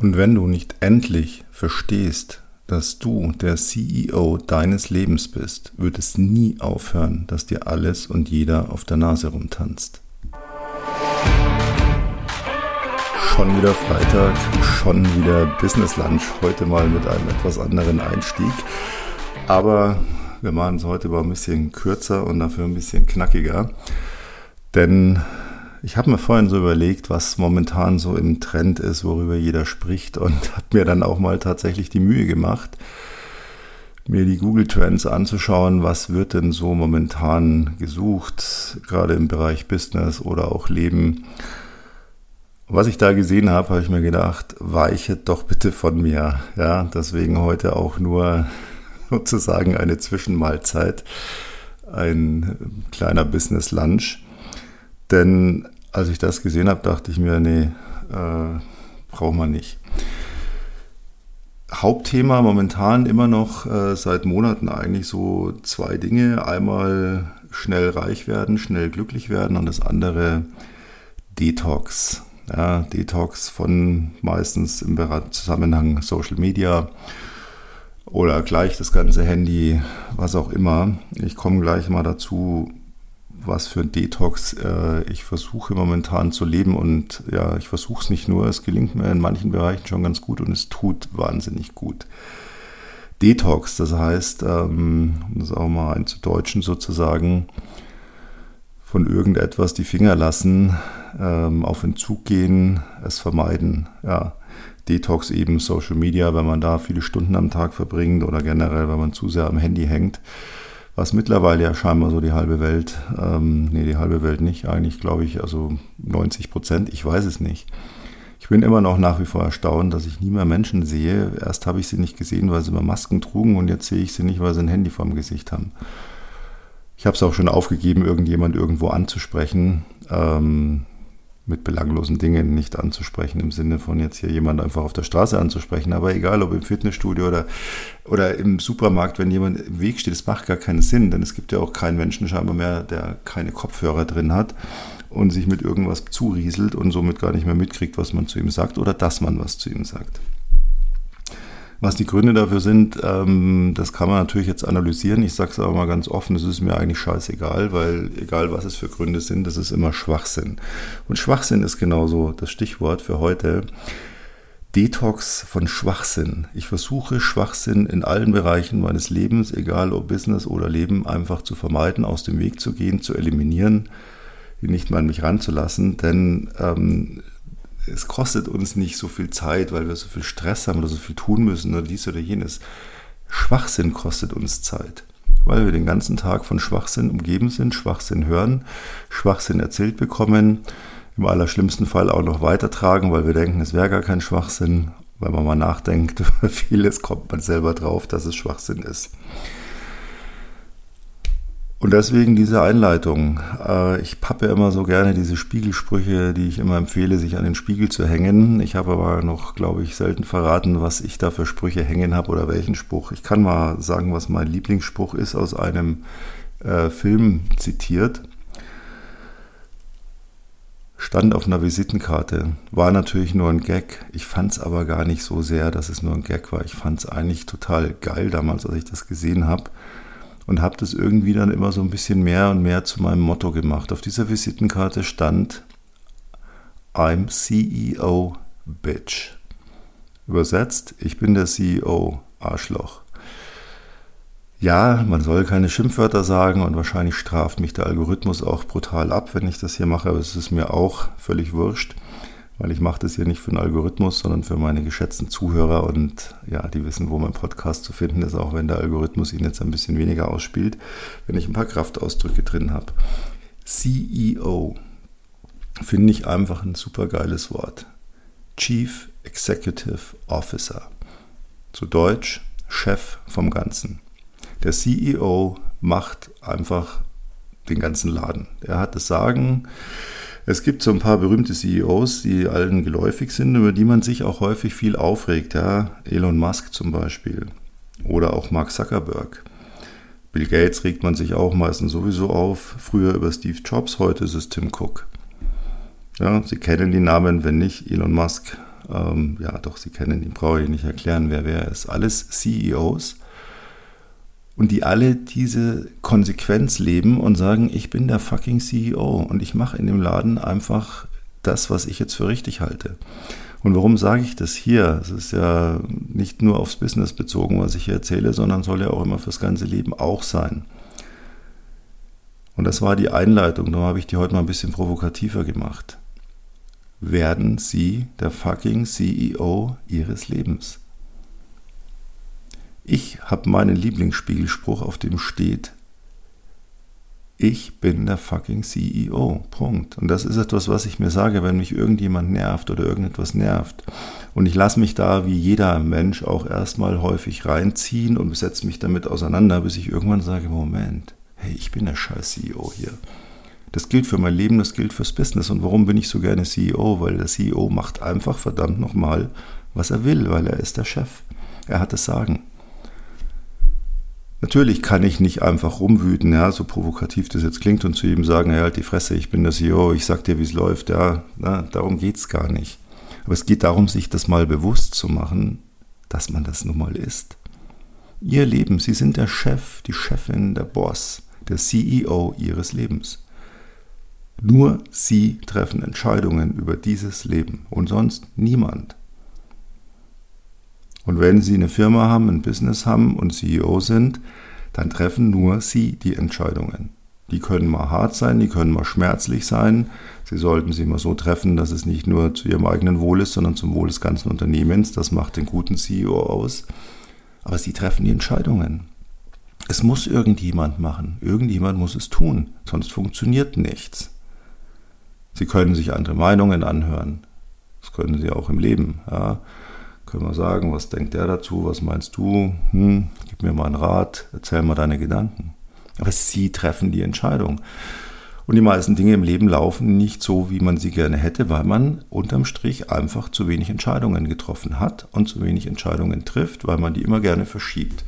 Und wenn du nicht endlich verstehst, dass du der CEO deines Lebens bist, wird es nie aufhören, dass dir alles und jeder auf der Nase rumtanzt. Schon wieder Freitag, schon wieder Business Lunch, heute mal mit einem etwas anderen Einstieg. Aber wir machen es heute mal ein bisschen kürzer und dafür ein bisschen knackiger. Denn ich habe mir vorhin so überlegt, was momentan so im Trend ist, worüber jeder spricht und habe mir dann auch mal tatsächlich die Mühe gemacht, mir die Google Trends anzuschauen, was wird denn so momentan gesucht, gerade im Bereich Business oder auch Leben. Was ich da gesehen habe, habe ich mir gedacht, weiche doch bitte von mir. Ja, deswegen heute auch nur sozusagen eine Zwischenmahlzeit, ein kleiner Business Lunch. Denn als ich das gesehen habe, dachte ich mir, nee, äh, braucht man nicht. Hauptthema momentan immer noch äh, seit Monaten eigentlich so zwei Dinge. Einmal schnell reich werden, schnell glücklich werden und das andere Detox. Ja, Detox von meistens im Zusammenhang Social Media oder gleich das ganze Handy, was auch immer. Ich komme gleich mal dazu, was für ein Detox äh, ich versuche momentan zu leben. Und ja, ich versuche es nicht nur, es gelingt mir in manchen Bereichen schon ganz gut und es tut wahnsinnig gut. Detox, das heißt, ähm, um das auch mal einzudeutschen sozusagen, von irgendetwas die Finger lassen, ähm, auf Entzug gehen, es vermeiden. Ja, Detox eben Social Media, wenn man da viele Stunden am Tag verbringt oder generell, wenn man zu sehr am Handy hängt was mittlerweile ja scheinbar so die halbe Welt, ähm, nee, die halbe Welt nicht, eigentlich glaube ich, also 90 Prozent, ich weiß es nicht. Ich bin immer noch nach wie vor erstaunt, dass ich nie mehr Menschen sehe. Erst habe ich sie nicht gesehen, weil sie immer Masken trugen und jetzt sehe ich sie nicht, weil sie ein Handy vorm Gesicht haben. Ich habe es auch schon aufgegeben, irgendjemand irgendwo anzusprechen. Ähm, mit belanglosen Dingen nicht anzusprechen, im Sinne von jetzt hier jemand einfach auf der Straße anzusprechen. Aber egal, ob im Fitnessstudio oder, oder im Supermarkt, wenn jemand im Weg steht, das macht gar keinen Sinn, denn es gibt ja auch keinen Menschen scheinbar mehr, der keine Kopfhörer drin hat und sich mit irgendwas zurieselt und somit gar nicht mehr mitkriegt, was man zu ihm sagt oder dass man was zu ihm sagt. Was die Gründe dafür sind, ähm, das kann man natürlich jetzt analysieren. Ich sage es aber mal ganz offen, es ist mir eigentlich scheißegal, weil egal was es für Gründe sind, das ist immer Schwachsinn. Und Schwachsinn ist genauso das Stichwort für heute. Detox von Schwachsinn. Ich versuche Schwachsinn in allen Bereichen meines Lebens, egal ob Business oder Leben, einfach zu vermeiden, aus dem Weg zu gehen, zu eliminieren, nicht mal an mich ranzulassen. Denn ähm, es kostet uns nicht so viel Zeit, weil wir so viel Stress haben oder so viel tun müssen oder dies oder jenes. Schwachsinn kostet uns Zeit, weil wir den ganzen Tag von Schwachsinn umgeben sind, Schwachsinn hören, Schwachsinn erzählt bekommen, im allerschlimmsten Fall auch noch weitertragen, weil wir denken, es wäre gar kein Schwachsinn. Wenn man mal nachdenkt vieles, kommt man selber drauf, dass es Schwachsinn ist. Und deswegen diese Einleitung. Äh, ich pappe immer so gerne diese Spiegelsprüche, die ich immer empfehle, sich an den Spiegel zu hängen. Ich habe aber noch, glaube ich, selten verraten, was ich da für Sprüche hängen habe oder welchen Spruch. Ich kann mal sagen, was mein Lieblingsspruch ist, aus einem äh, Film zitiert. Stand auf einer Visitenkarte. War natürlich nur ein Gag. Ich fand es aber gar nicht so sehr, dass es nur ein Gag war. Ich fand es eigentlich total geil damals, als ich das gesehen habe und habe das irgendwie dann immer so ein bisschen mehr und mehr zu meinem Motto gemacht. Auf dieser Visitenkarte stand I'm CEO Bitch. Übersetzt, ich bin der CEO Arschloch. Ja, man soll keine Schimpfwörter sagen und wahrscheinlich straft mich der Algorithmus auch brutal ab, wenn ich das hier mache, aber es ist mir auch völlig wurscht weil ich mache das hier nicht für den Algorithmus, sondern für meine geschätzten Zuhörer und ja, die wissen, wo mein Podcast zu finden ist, auch wenn der Algorithmus ihn jetzt ein bisschen weniger ausspielt, wenn ich ein paar Kraftausdrücke drin habe. CEO finde ich einfach ein super geiles Wort. Chief Executive Officer. Zu Deutsch Chef vom Ganzen. Der CEO macht einfach den ganzen Laden. Er hat das Sagen es gibt so ein paar berühmte CEOs, die allen geläufig sind, über die man sich auch häufig viel aufregt. Ja? Elon Musk zum Beispiel oder auch Mark Zuckerberg. Bill Gates regt man sich auch meistens sowieso auf. Früher über Steve Jobs, heute ist es Tim Cook. Ja, Sie kennen die Namen, wenn nicht, Elon Musk ähm, ja doch, Sie kennen ihn, brauche ich nicht erklären, wer wer ist. Alles CEOs. Und die alle diese Konsequenz leben und sagen, ich bin der fucking CEO und ich mache in dem Laden einfach das, was ich jetzt für richtig halte. Und warum sage ich das hier? Es ist ja nicht nur aufs Business bezogen, was ich hier erzähle, sondern soll ja auch immer fürs ganze Leben auch sein. Und das war die Einleitung, darum habe ich die heute mal ein bisschen provokativer gemacht. Werden Sie der fucking CEO Ihres Lebens? Ich habe meinen Lieblingsspiegelspruch, auf dem steht, ich bin der fucking CEO. Punkt. Und das ist etwas, was ich mir sage, wenn mich irgendjemand nervt oder irgendetwas nervt. Und ich lasse mich da wie jeder Mensch auch erstmal häufig reinziehen und setze mich damit auseinander, bis ich irgendwann sage, Moment, hey, ich bin der scheiß CEO hier. Das gilt für mein Leben, das gilt fürs Business. Und warum bin ich so gerne CEO? Weil der CEO macht einfach verdammt nochmal, was er will, weil er ist der Chef. Er hat das Sagen. Natürlich kann ich nicht einfach rumwüten, ja, so provokativ das jetzt klingt und zu ihm sagen, hey, halt die Fresse, ich bin der CEO, ich sag dir, wie es läuft, ja, na, darum geht's gar nicht. Aber es geht darum, sich das mal bewusst zu machen, dass man das nun mal ist. Ihr Leben, Sie sind der Chef, die Chefin, der Boss, der CEO Ihres Lebens. Nur Sie treffen Entscheidungen über dieses Leben und sonst niemand. Und wenn Sie eine Firma haben, ein Business haben und CEO sind, dann treffen nur Sie die Entscheidungen. Die können mal hart sein, die können mal schmerzlich sein. Sie sollten sie mal so treffen, dass es nicht nur zu Ihrem eigenen Wohl ist, sondern zum Wohl des ganzen Unternehmens. Das macht den guten CEO aus. Aber Sie treffen die Entscheidungen. Es muss irgendjemand machen. Irgendjemand muss es tun. Sonst funktioniert nichts. Sie können sich andere Meinungen anhören. Das können Sie auch im Leben. Ja. Können wir sagen, was denkt der dazu, was meinst du? Hm, gib mir mal einen Rat, erzähl mal deine Gedanken. Aber sie treffen die Entscheidung. Und die meisten Dinge im Leben laufen nicht so, wie man sie gerne hätte, weil man unterm Strich einfach zu wenig Entscheidungen getroffen hat und zu wenig Entscheidungen trifft, weil man die immer gerne verschiebt.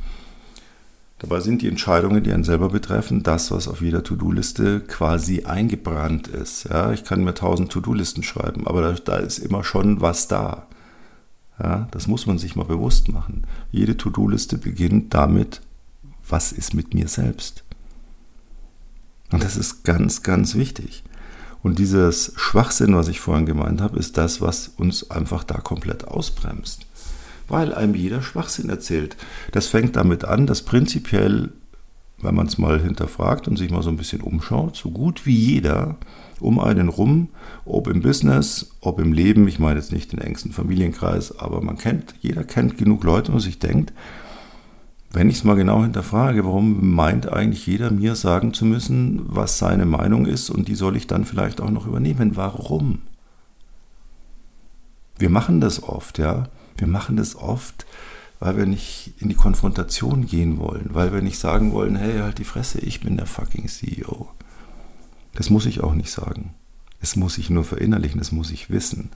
Dabei sind die Entscheidungen, die einen selber betreffen, das, was auf jeder To-Do-Liste quasi eingebrannt ist. Ja, ich kann mir tausend To-Do-Listen schreiben, aber da, da ist immer schon was da. Ja, das muss man sich mal bewusst machen. Jede To-Do-Liste beginnt damit, was ist mit mir selbst? Und das ist ganz, ganz wichtig. Und dieses Schwachsinn, was ich vorhin gemeint habe, ist das, was uns einfach da komplett ausbremst. Weil einem jeder Schwachsinn erzählt. Das fängt damit an, dass prinzipiell, wenn man es mal hinterfragt und sich mal so ein bisschen umschaut, so gut wie jeder um einen rum, ob im Business, ob im Leben, ich meine jetzt nicht den engsten Familienkreis, aber man kennt, jeder kennt genug Leute und sich denkt, wenn ich es mal genau hinterfrage, warum meint eigentlich jeder mir sagen zu müssen, was seine Meinung ist und die soll ich dann vielleicht auch noch übernehmen? Warum? Wir machen das oft, ja. Wir machen das oft, weil wir nicht in die Konfrontation gehen wollen, weil wir nicht sagen wollen, hey, halt die Fresse, ich bin der fucking CEO. Das muss ich auch nicht sagen. Es muss ich nur verinnerlichen, es muss ich wissen.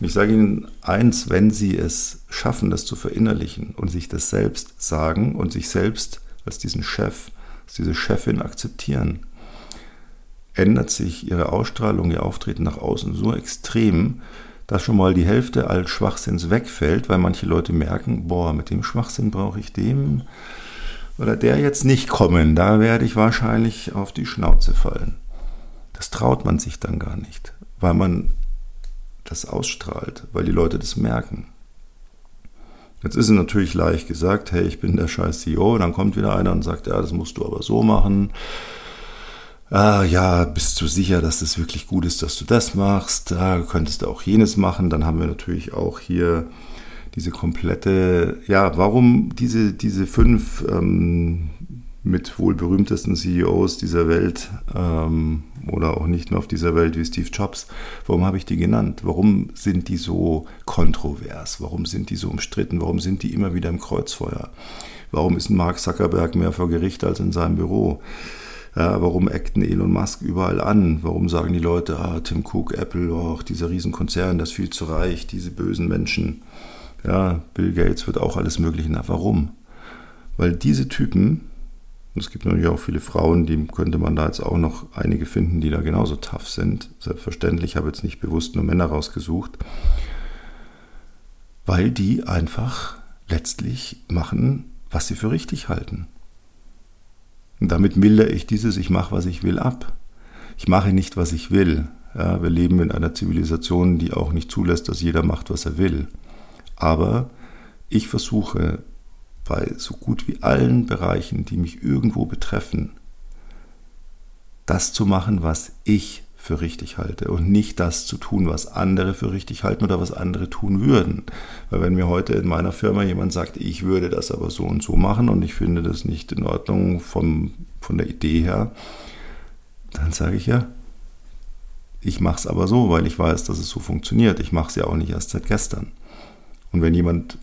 Und ich sage Ihnen eins, wenn Sie es schaffen, das zu verinnerlichen und sich das selbst sagen und sich selbst als diesen Chef, als diese Chefin akzeptieren, ändert sich Ihre Ausstrahlung, Ihr Auftreten nach außen so extrem, dass schon mal die Hälfte als Schwachsinns wegfällt, weil manche Leute merken, boah, mit dem Schwachsinn brauche ich dem oder der jetzt nicht kommen, da werde ich wahrscheinlich auf die Schnauze fallen. Das traut man sich dann gar nicht, weil man das ausstrahlt, weil die Leute das merken. Jetzt ist es natürlich leicht gesagt, hey, ich bin der scheiß CEO, und dann kommt wieder einer und sagt, ja, das musst du aber so machen. Ah, ja, bist du sicher, dass das wirklich gut ist, dass du das machst? Ah, könntest du auch jenes machen? Dann haben wir natürlich auch hier diese komplette, ja, warum diese, diese fünf ähm, mit wohl berühmtesten CEOs dieser Welt ähm, oder auch nicht nur auf dieser Welt wie Steve Jobs. Warum habe ich die genannt? Warum sind die so kontrovers? Warum sind die so umstritten? Warum sind die immer wieder im Kreuzfeuer? Warum ist Mark Zuckerberg mehr vor Gericht als in seinem Büro? Ja, warum eckten Elon Musk überall an? Warum sagen die Leute, ah, Tim Cook, Apple, oh, dieser Riesenkonzern, das ist viel zu reich, diese bösen Menschen. Ja, Bill Gates wird auch alles Mögliche. Na, warum? Weil diese Typen es gibt natürlich auch viele Frauen, die könnte man da jetzt auch noch einige finden, die da genauso tough sind. Selbstverständlich, ich habe jetzt nicht bewusst nur Männer rausgesucht. weil die einfach letztlich machen, was sie für richtig halten. Und damit mildere ich dieses Ich mache, was ich will ab. Ich mache nicht, was ich will. Ja, wir leben in einer Zivilisation, die auch nicht zulässt, dass jeder macht, was er will. Aber ich versuche bei so gut wie allen Bereichen, die mich irgendwo betreffen, das zu machen, was ich für richtig halte und nicht das zu tun, was andere für richtig halten oder was andere tun würden. Weil wenn mir heute in meiner Firma jemand sagt, ich würde das aber so und so machen und ich finde das nicht in Ordnung vom, von der Idee her, dann sage ich ja, ich mache es aber so, weil ich weiß, dass es so funktioniert. Ich mache es ja auch nicht erst seit gestern. Und wenn jemand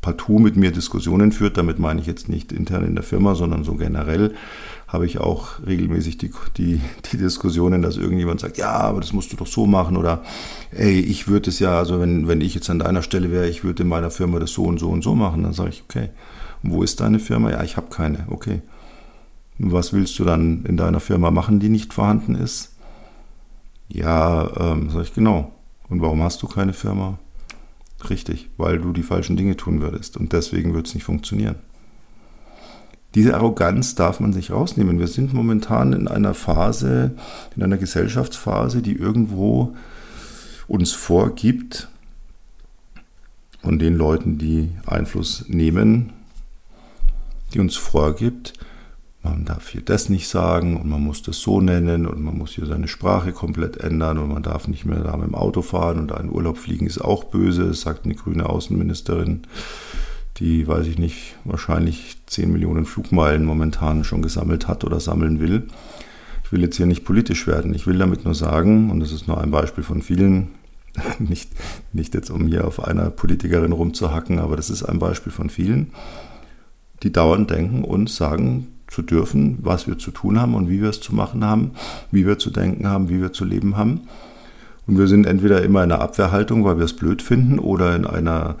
partout mit mir Diskussionen führt, damit meine ich jetzt nicht intern in der Firma, sondern so generell, habe ich auch regelmäßig die, die, die Diskussionen, dass irgendjemand sagt, ja, aber das musst du doch so machen oder ey, ich würde es ja, also wenn, wenn ich jetzt an deiner Stelle wäre, ich würde in meiner Firma das so und so und so machen, dann sage ich, okay, wo ist deine Firma? Ja, ich habe keine, okay. Was willst du dann in deiner Firma machen, die nicht vorhanden ist? Ja, ähm, sage ich, genau. Und warum hast du keine Firma? Richtig, weil du die falschen Dinge tun würdest und deswegen wird es nicht funktionieren. Diese Arroganz darf man sich rausnehmen. Wir sind momentan in einer Phase, in einer Gesellschaftsphase, die irgendwo uns vorgibt, von den Leuten, die Einfluss nehmen, die uns vorgibt, man darf hier das nicht sagen und man muss das so nennen und man muss hier seine Sprache komplett ändern und man darf nicht mehr da mit dem Auto fahren und da in Urlaub fliegen ist auch böse, sagt eine grüne Außenministerin, die, weiß ich nicht, wahrscheinlich 10 Millionen Flugmeilen momentan schon gesammelt hat oder sammeln will. Ich will jetzt hier nicht politisch werden, ich will damit nur sagen, und das ist nur ein Beispiel von vielen, nicht, nicht jetzt um hier auf einer Politikerin rumzuhacken, aber das ist ein Beispiel von vielen, die dauernd denken und sagen, zu dürfen, was wir zu tun haben und wie wir es zu machen haben, wie wir zu denken haben, wie wir zu leben haben. Und wir sind entweder immer in einer Abwehrhaltung, weil wir es blöd finden, oder in einer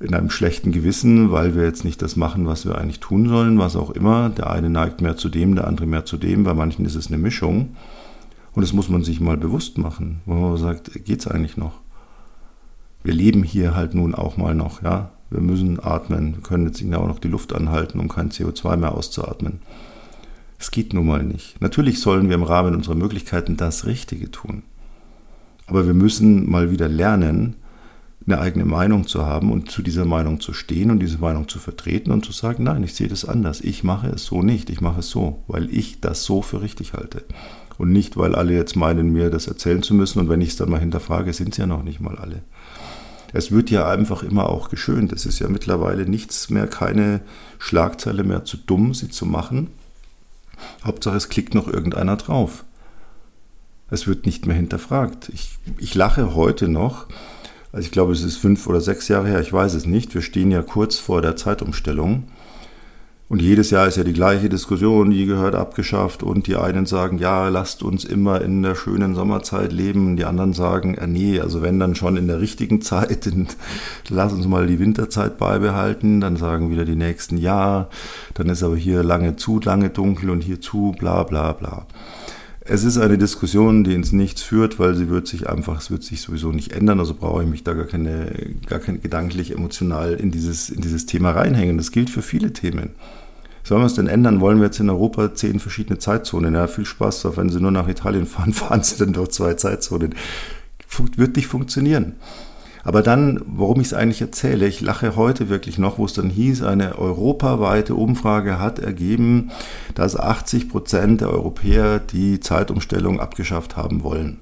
in einem schlechten Gewissen, weil wir jetzt nicht das machen, was wir eigentlich tun sollen, was auch immer. Der eine neigt mehr zu dem, der andere mehr zu dem. Bei manchen ist es eine Mischung. Und das muss man sich mal bewusst machen, wo man sagt, geht es eigentlich noch? Wir leben hier halt nun auch mal noch, ja wir müssen atmen, wir können jetzt auch noch die Luft anhalten, um kein CO2 mehr auszuatmen. Es geht nun mal nicht. Natürlich sollen wir im Rahmen unserer Möglichkeiten das Richtige tun. Aber wir müssen mal wieder lernen, eine eigene Meinung zu haben und zu dieser Meinung zu stehen und diese Meinung zu vertreten und zu sagen, nein, ich sehe das anders. Ich mache es so nicht, ich mache es so, weil ich das so für richtig halte. Und nicht, weil alle jetzt meinen, mir das erzählen zu müssen. Und wenn ich es dann mal hinterfrage, sind es ja noch nicht mal alle es wird ja einfach immer auch geschönt. Es ist ja mittlerweile nichts mehr, keine Schlagzeile mehr zu dumm, sie zu machen. Hauptsache, es klickt noch irgendeiner drauf. Es wird nicht mehr hinterfragt. Ich, ich lache heute noch, also ich glaube, es ist fünf oder sechs Jahre her, ich weiß es nicht. Wir stehen ja kurz vor der Zeitumstellung. Und jedes Jahr ist ja die gleiche Diskussion, die gehört abgeschafft. Und die einen sagen, ja, lasst uns immer in der schönen Sommerzeit leben. Die anderen sagen, äh, nee, also wenn dann schon in der richtigen Zeit, in, lass uns mal die Winterzeit beibehalten. Dann sagen wieder die nächsten, ja, dann ist aber hier lange zu lange dunkel und hier zu, bla bla bla. Es ist eine Diskussion, die ins Nichts führt, weil sie wird sich einfach, es wird sich sowieso nicht ändern. Also brauche ich mich da gar keine, gar keine gedanklich, emotional in dieses, in dieses Thema reinhängen. Das gilt für viele Themen. Sollen wir es denn ändern? Wollen wir jetzt in Europa zehn verschiedene Zeitzonen? Ja, viel Spaß, wenn Sie nur nach Italien fahren, fahren Sie dann doch zwei Zeitzonen. Wird nicht funktionieren. Aber dann, warum ich es eigentlich erzähle, ich lache heute wirklich noch, wo es dann hieß, eine europaweite Umfrage hat ergeben, dass 80 Prozent der Europäer die Zeitumstellung abgeschafft haben wollen.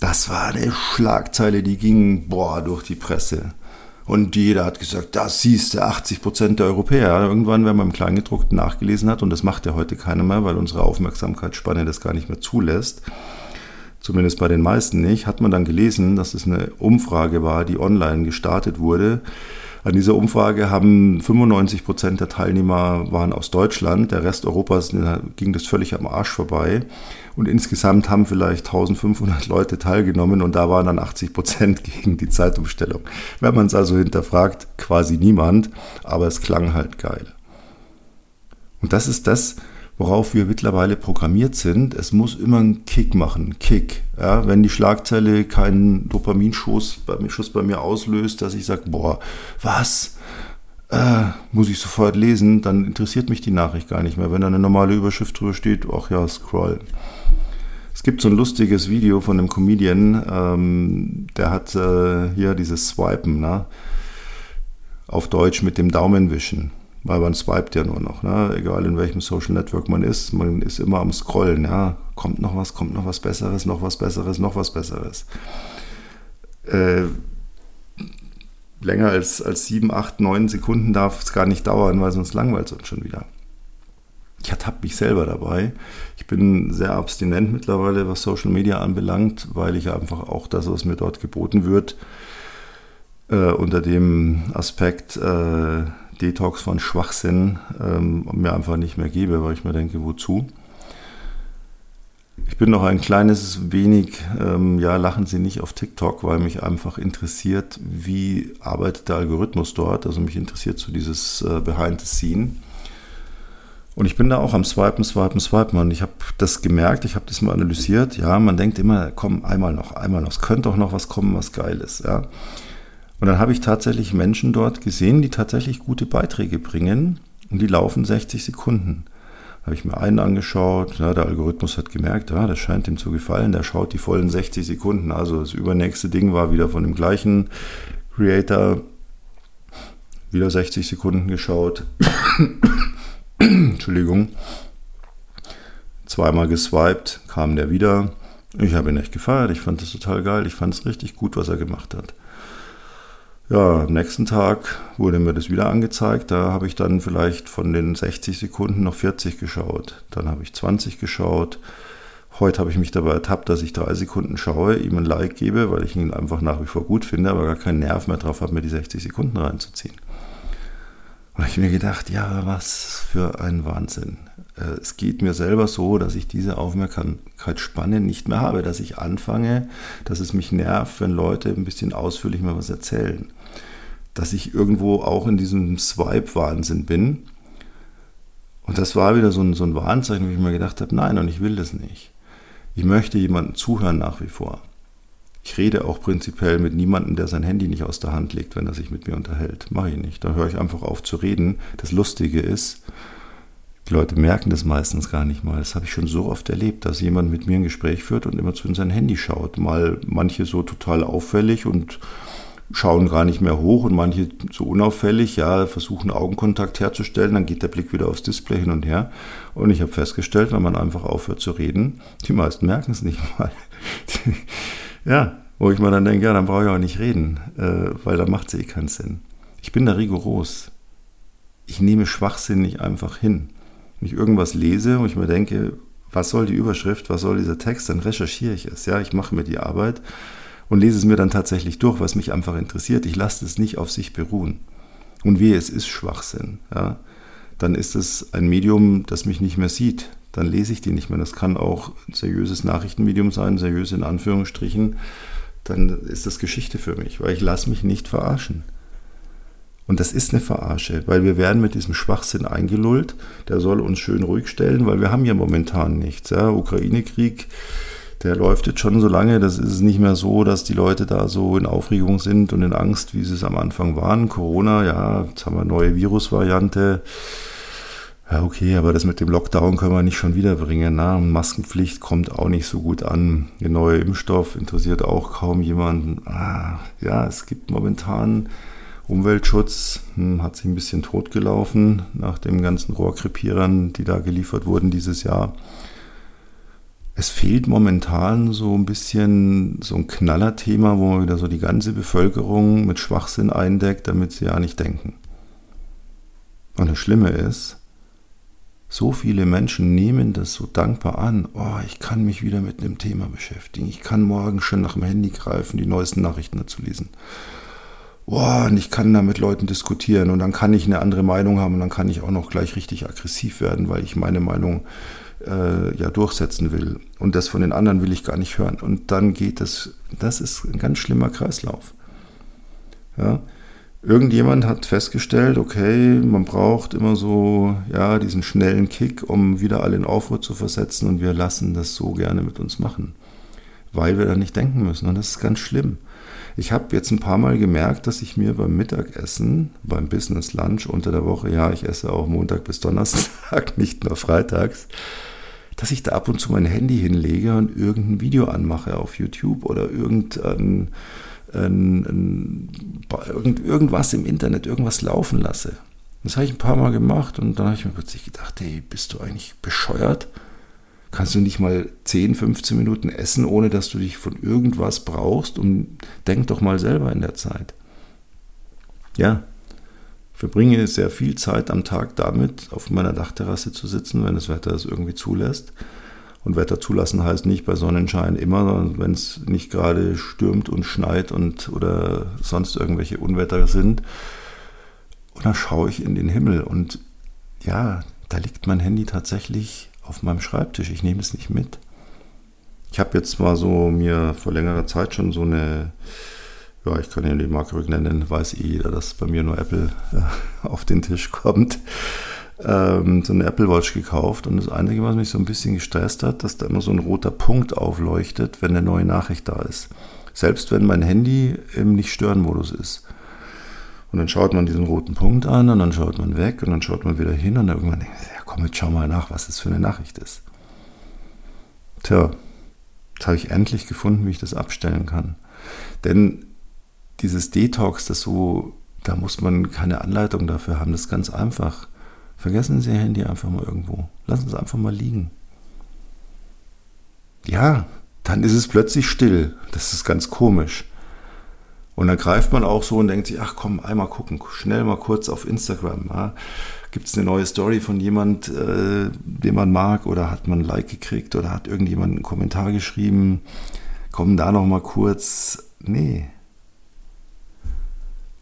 Das war eine Schlagzeile, die ging boah durch die Presse. Und jeder hat gesagt, das siehst du, 80 Prozent der Europäer. Irgendwann, wenn man im Kleingedruckten nachgelesen hat, und das macht ja heute keiner mehr, weil unsere Aufmerksamkeitsspanne das gar nicht mehr zulässt, zumindest bei den meisten nicht, hat man dann gelesen, dass es eine Umfrage war, die online gestartet wurde. An dieser Umfrage haben 95 Prozent der Teilnehmer waren aus Deutschland, der Rest Europas ging das völlig am Arsch vorbei. Und insgesamt haben vielleicht 1500 Leute teilgenommen und da waren dann 80 Prozent gegen die Zeitumstellung. Wenn man es also hinterfragt, quasi niemand, aber es klang halt geil. Und das ist das, worauf wir mittlerweile programmiert sind. Es muss immer einen Kick machen, Kick. Ja, wenn die Schlagzeile keinen Dopaminschuss bei, Schuss bei mir auslöst, dass ich sage, boah, was? Äh, muss ich sofort lesen, dann interessiert mich die Nachricht gar nicht mehr. Wenn da eine normale Überschrift drüber steht, ach ja, scroll. Es gibt so ein lustiges Video von einem Comedian, ähm, der hat äh, hier dieses Swipen, ne? auf Deutsch mit dem Daumenwischen weil man swiped ja nur noch, ne? egal in welchem Social Network man ist, man ist immer am Scrollen, ja, kommt noch was, kommt noch was Besseres, noch was Besseres, noch was Besseres. Äh, länger als, als sieben, acht, neun Sekunden darf es gar nicht dauern, weil sonst langweilt es uns schon wieder. Ich ertappe mich selber dabei. Ich bin sehr abstinent mittlerweile, was Social Media anbelangt, weil ich einfach auch das, was mir dort geboten wird, äh, unter dem Aspekt äh, Detox von Schwachsinn ähm, mir einfach nicht mehr gebe, weil ich mir denke, wozu? Ich bin noch ein kleines wenig, ähm, ja, lachen Sie nicht auf TikTok, weil mich einfach interessiert, wie arbeitet der Algorithmus dort. Also mich interessiert so dieses äh, Behind the Scene. Und ich bin da auch am Swipen, Swipen, Swipen. Und ich habe das gemerkt, ich habe das mal analysiert. Ja, man denkt immer, komm, einmal noch, einmal noch. Es könnte auch noch was kommen, was geil ist. Ja. Und dann habe ich tatsächlich Menschen dort gesehen, die tatsächlich gute Beiträge bringen und die laufen 60 Sekunden. Da habe ich mir einen angeschaut, ja, der Algorithmus hat gemerkt, ja, das scheint ihm zu gefallen, der schaut die vollen 60 Sekunden. Also das übernächste Ding war wieder von dem gleichen Creator, wieder 60 Sekunden geschaut. Entschuldigung. Zweimal geswiped, kam der wieder. Ich habe ihn echt gefeiert, ich fand das total geil, ich fand es richtig gut, was er gemacht hat. Ja, am nächsten Tag wurde mir das wieder angezeigt. Da habe ich dann vielleicht von den 60 Sekunden noch 40 geschaut. Dann habe ich 20 geschaut. Heute habe ich mich dabei ertappt, dass ich drei Sekunden schaue, ihm ein Like gebe, weil ich ihn einfach nach wie vor gut finde, aber gar keinen Nerv mehr drauf habe, mir die 60 Sekunden reinzuziehen. Und ich mir gedacht, ja, was für ein Wahnsinn. Äh, es geht mir selber so, dass ich diese Aufmerksamkeitsspanne nicht mehr habe, dass ich anfange, dass es mich nervt, wenn Leute ein bisschen ausführlich mal was erzählen. Dass ich irgendwo auch in diesem Swipe-Wahnsinn bin. Und das war wieder so ein, so ein Warnzeichen, wo ich mir gedacht habe, nein, und ich will das nicht. Ich möchte jemandem zuhören nach wie vor. Ich rede auch prinzipiell mit niemandem, der sein Handy nicht aus der Hand legt, wenn er sich mit mir unterhält. Mache ich nicht. Da höre ich einfach auf zu reden. Das Lustige ist, die Leute merken das meistens gar nicht mal. Das habe ich schon so oft erlebt, dass jemand mit mir ein Gespräch führt und immer zu in sein Handy schaut. Mal manche so total auffällig und schauen gar nicht mehr hoch und manche so unauffällig, ja, versuchen Augenkontakt herzustellen, dann geht der Blick wieder aufs Display hin und her. Und ich habe festgestellt, wenn man einfach aufhört zu reden, die meisten merken es nicht mal. ja, wo ich mir dann denke, ja, dann brauche ich auch nicht reden, äh, weil da macht es eh keinen Sinn. Ich bin da rigoros. Ich nehme Schwachsinn nicht einfach hin. Wenn ich irgendwas lese und ich mir denke, was soll die Überschrift, was soll dieser Text, dann recherchiere ich es. Ja, ich mache mir die Arbeit und lese es mir dann tatsächlich durch, was mich einfach interessiert. Ich lasse es nicht auf sich beruhen. Und wie es ist Schwachsinn, ja, dann ist es ein Medium, das mich nicht mehr sieht. Dann lese ich die nicht mehr. Das kann auch ein seriöses Nachrichtenmedium sein, seriös in Anführungsstrichen. Dann ist das Geschichte für mich, weil ich lasse mich nicht verarschen. Und das ist eine Verarsche, weil wir werden mit diesem Schwachsinn eingelullt. Der soll uns schön ruhig stellen, weil wir haben ja momentan nichts. Ja? Ukraine-Krieg, der läuft jetzt schon so lange. Das ist nicht mehr so, dass die Leute da so in Aufregung sind und in Angst, wie sie es am Anfang waren. Corona, ja, jetzt haben wir neue Virusvariante. Ja, okay, aber das mit dem Lockdown können wir nicht schon wiederbringen. Na? Maskenpflicht kommt auch nicht so gut an. Der neue Impfstoff interessiert auch kaum jemanden. Ah, ja, es gibt momentan Umweltschutz hm, hat sich ein bisschen totgelaufen nach den ganzen Rohrkrepierern, die da geliefert wurden dieses Jahr. Es fehlt momentan so ein bisschen so ein Knallerthema, wo man wieder so die ganze Bevölkerung mit Schwachsinn eindeckt, damit sie ja nicht denken. Und das Schlimme ist, so viele Menschen nehmen das so dankbar an. Oh, ich kann mich wieder mit einem Thema beschäftigen. Ich kann morgen schon nach dem Handy greifen, die neuesten Nachrichten dazu lesen boah, und ich kann da mit Leuten diskutieren und dann kann ich eine andere Meinung haben und dann kann ich auch noch gleich richtig aggressiv werden, weil ich meine Meinung äh, ja durchsetzen will. Und das von den anderen will ich gar nicht hören. Und dann geht das, das ist ein ganz schlimmer Kreislauf. Ja? Irgendjemand hat festgestellt, okay, man braucht immer so, ja, diesen schnellen Kick, um wieder alle in Aufruhr zu versetzen und wir lassen das so gerne mit uns machen, weil wir da nicht denken müssen und das ist ganz schlimm. Ich habe jetzt ein paar Mal gemerkt, dass ich mir beim Mittagessen, beim Business Lunch unter der Woche, ja, ich esse auch Montag bis Donnerstag, nicht nur freitags, dass ich da ab und zu mein Handy hinlege und irgendein Video anmache auf YouTube oder irgendein ein, ein, irgend, irgendwas im Internet, irgendwas laufen lasse. Das habe ich ein paar Mal gemacht und dann habe ich mir plötzlich gedacht, hey, bist du eigentlich bescheuert? Kannst du nicht mal 10, 15 Minuten essen, ohne dass du dich von irgendwas brauchst? Und denk doch mal selber in der Zeit. Ja, ich verbringe sehr viel Zeit am Tag damit, auf meiner Dachterrasse zu sitzen, wenn das Wetter es irgendwie zulässt. Und Wetter zulassen heißt nicht bei Sonnenschein immer, wenn es nicht gerade stürmt und schneit und oder sonst irgendwelche Unwetter sind. Und dann schaue ich in den Himmel und ja, da liegt mein Handy tatsächlich auf meinem Schreibtisch. Ich nehme es nicht mit. Ich habe jetzt mal so mir vor längerer Zeit schon so eine, ja, ich kann ja die Marke nennen, weiß eh jeder, dass bei mir nur Apple äh, auf den Tisch kommt ähm, so eine Apple Watch gekauft und das Einzige, was mich so ein bisschen gestresst hat, dass da immer so ein roter Punkt aufleuchtet, wenn eine neue Nachricht da ist. Selbst wenn mein Handy im Nicht-Stören-Modus ist. Und dann schaut man diesen roten Punkt an und dann schaut man weg und dann schaut man wieder hin und dann irgendwann denkt man, ja komm, jetzt schau mal nach, was das für eine Nachricht ist. Tja, jetzt habe ich endlich gefunden, wie ich das abstellen kann. Denn dieses Detox, das so, da muss man keine Anleitung dafür haben, das ist ganz einfach. Vergessen Sie Ihr Handy einfach mal irgendwo. Lassen Sie es einfach mal liegen. Ja, dann ist es plötzlich still. Das ist ganz komisch. Und dann greift man auch so und denkt sich, ach komm, einmal gucken, schnell mal kurz auf Instagram. Ja. Gibt es eine neue Story von jemand, äh, den man mag oder hat man ein Like gekriegt oder hat irgendjemand einen Kommentar geschrieben? Kommen da noch mal kurz. Nee,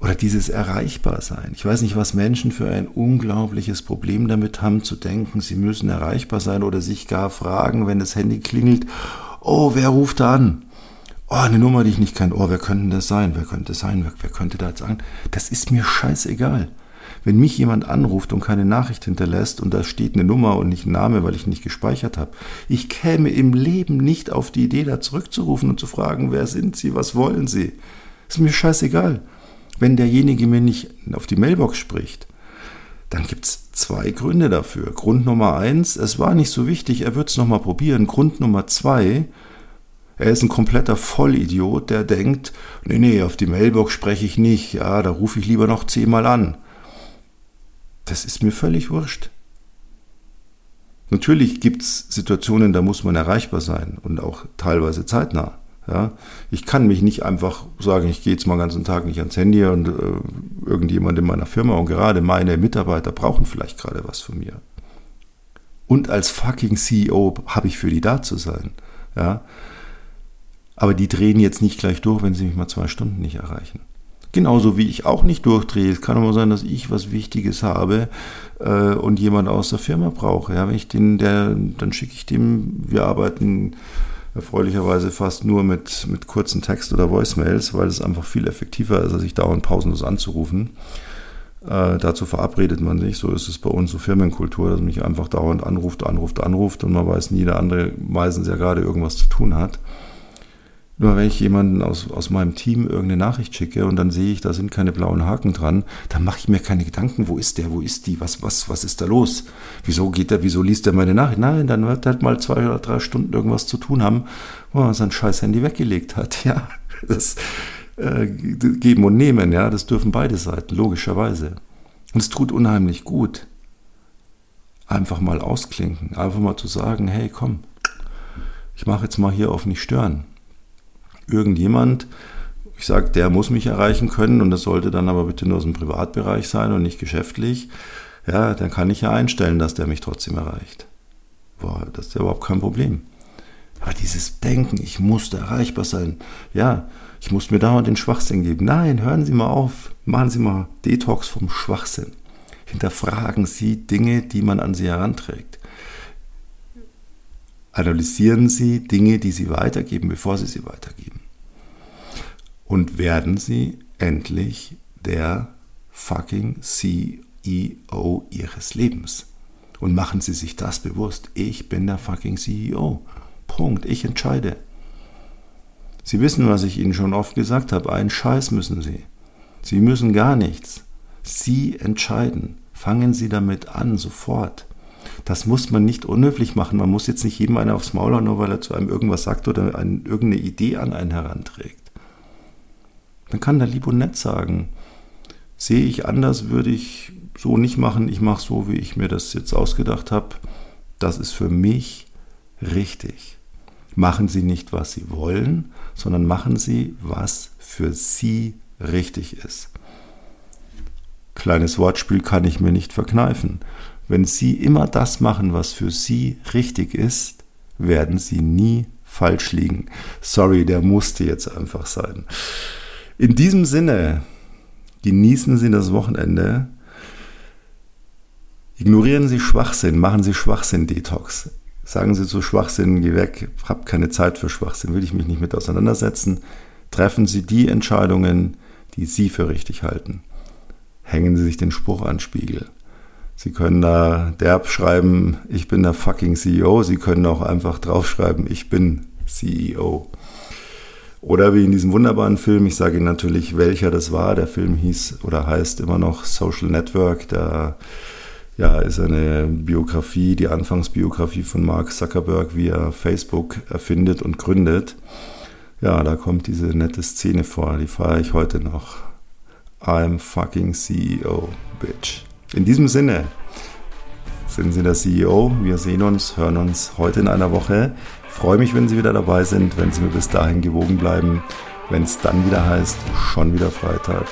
oder dieses Erreichbarsein. Ich weiß nicht, was Menschen für ein unglaubliches Problem damit haben, zu denken, sie müssen erreichbar sein oder sich gar fragen, wenn das Handy klingelt, oh, wer ruft da an? Oh, eine Nummer, die ich nicht kenne. Oh, wer könnte das sein? Wer könnte das sein? Wer, wer könnte da jetzt an? Das ist mir scheißegal. Wenn mich jemand anruft und keine Nachricht hinterlässt und da steht eine Nummer und nicht ein Name, weil ich nicht gespeichert habe, ich käme im Leben nicht auf die Idee, da zurückzurufen und zu fragen, wer sind Sie, was wollen Sie? Ist mir scheißegal. Wenn derjenige mir nicht auf die Mailbox spricht, dann gibt es zwei Gründe dafür. Grund Nummer eins, es war nicht so wichtig, er wird es nochmal probieren. Grund Nummer zwei, er ist ein kompletter Vollidiot, der denkt, nee, nee, auf die Mailbox spreche ich nicht, ja, da rufe ich lieber noch zehnmal an. Das ist mir völlig wurscht. Natürlich gibt es Situationen, da muss man erreichbar sein und auch teilweise zeitnah. Ja, ich kann mich nicht einfach sagen, ich gehe jetzt mal den ganzen Tag nicht ans Handy und äh, irgendjemand in meiner Firma und gerade meine Mitarbeiter brauchen vielleicht gerade was von mir. Und als fucking CEO habe ich für die da zu sein. Ja, aber die drehen jetzt nicht gleich durch, wenn sie mich mal zwei Stunden nicht erreichen. Genauso wie ich auch nicht durchdrehe. Es kann aber sein, dass ich was Wichtiges habe äh, und jemand aus der Firma brauche. Ja, wenn ich den, der, dann schicke ich dem, wir arbeiten erfreulicherweise fast nur mit, mit kurzen Text- oder Voicemails, weil es einfach viel effektiver ist, als sich dauernd pausenlos anzurufen. Äh, dazu verabredet man sich, so ist es bei uns so Firmenkultur, dass man mich einfach dauernd anruft, anruft, anruft und man weiß nie, der andere meistens ja gerade irgendwas zu tun hat. Nur wenn ich jemanden aus, aus meinem Team irgendeine Nachricht schicke und dann sehe ich, da sind keine blauen Haken dran, dann mache ich mir keine Gedanken, wo ist der, wo ist die, was, was, was ist da los? Wieso geht der, wieso liest er meine Nachricht? Nein, dann wird er halt mal zwei oder drei Stunden irgendwas zu tun haben, wo er sein scheiß Handy weggelegt hat. Ja, das äh, Geben und Nehmen, ja, das dürfen beide Seiten, logischerweise. Und es tut unheimlich gut, einfach mal ausklinken, einfach mal zu sagen, hey, komm, ich mache jetzt mal hier auf nicht stören irgendjemand, ich sage, der muss mich erreichen können und das sollte dann aber bitte nur aus dem Privatbereich sein und nicht geschäftlich, ja, dann kann ich ja einstellen, dass der mich trotzdem erreicht. Boah, das ist ja überhaupt kein Problem. Aber dieses Denken, ich muss erreichbar sein, ja, ich muss mir dauernd den Schwachsinn geben. Nein, hören Sie mal auf, machen Sie mal Detox vom Schwachsinn. Hinterfragen Sie Dinge, die man an Sie heranträgt. Analysieren Sie Dinge, die Sie weitergeben, bevor Sie sie weitergeben. Und werden Sie endlich der fucking CEO ihres Lebens. Und machen Sie sich das bewusst. Ich bin der fucking CEO. Punkt. Ich entscheide. Sie wissen, was ich Ihnen schon oft gesagt habe. Einen Scheiß müssen Sie. Sie müssen gar nichts. Sie entscheiden. Fangen Sie damit an, sofort. Das muss man nicht unhöflich machen. Man muss jetzt nicht jedem einer aufs Maul hauen, nur weil er zu einem irgendwas sagt oder ein, irgendeine Idee an einen heranträgt. Dann kann der lieb und nett sagen, sehe ich anders, würde ich so nicht machen. Ich mache so, wie ich mir das jetzt ausgedacht habe. Das ist für mich richtig. Machen Sie nicht, was Sie wollen, sondern machen Sie, was für Sie richtig ist. Kleines Wortspiel kann ich mir nicht verkneifen. Wenn Sie immer das machen, was für Sie richtig ist, werden Sie nie falsch liegen. Sorry, der musste jetzt einfach sein. In diesem Sinne, genießen Sie das Wochenende. Ignorieren Sie Schwachsinn, machen Sie Schwachsinn-Detox. Sagen Sie zu Schwachsinn, geh weg, hab keine Zeit für Schwachsinn, will ich mich nicht mit auseinandersetzen. Treffen Sie die Entscheidungen, die Sie für richtig halten. Hängen Sie sich den Spruch an Spiegel. Sie können da derb schreiben, ich bin der fucking CEO. Sie können auch einfach draufschreiben, ich bin CEO. Oder wie in diesem wunderbaren Film, ich sage Ihnen natürlich, welcher das war. Der Film hieß oder heißt immer noch Social Network. Da ja, ist eine Biografie, die Anfangsbiografie von Mark Zuckerberg, wie er Facebook erfindet und gründet. Ja, da kommt diese nette Szene vor, die feiere ich heute noch. I'm fucking CEO, bitch. In diesem Sinne sind Sie der CEO. Wir sehen uns, hören uns heute in einer Woche. Freue mich, wenn Sie wieder dabei sind, wenn Sie mir bis dahin gewogen bleiben. Wenn es dann wieder heißt, schon wieder Freitag,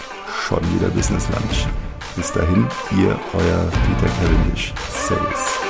schon wieder Business Lunch. Bis dahin, ihr, euer Peter Cavendish. Servus.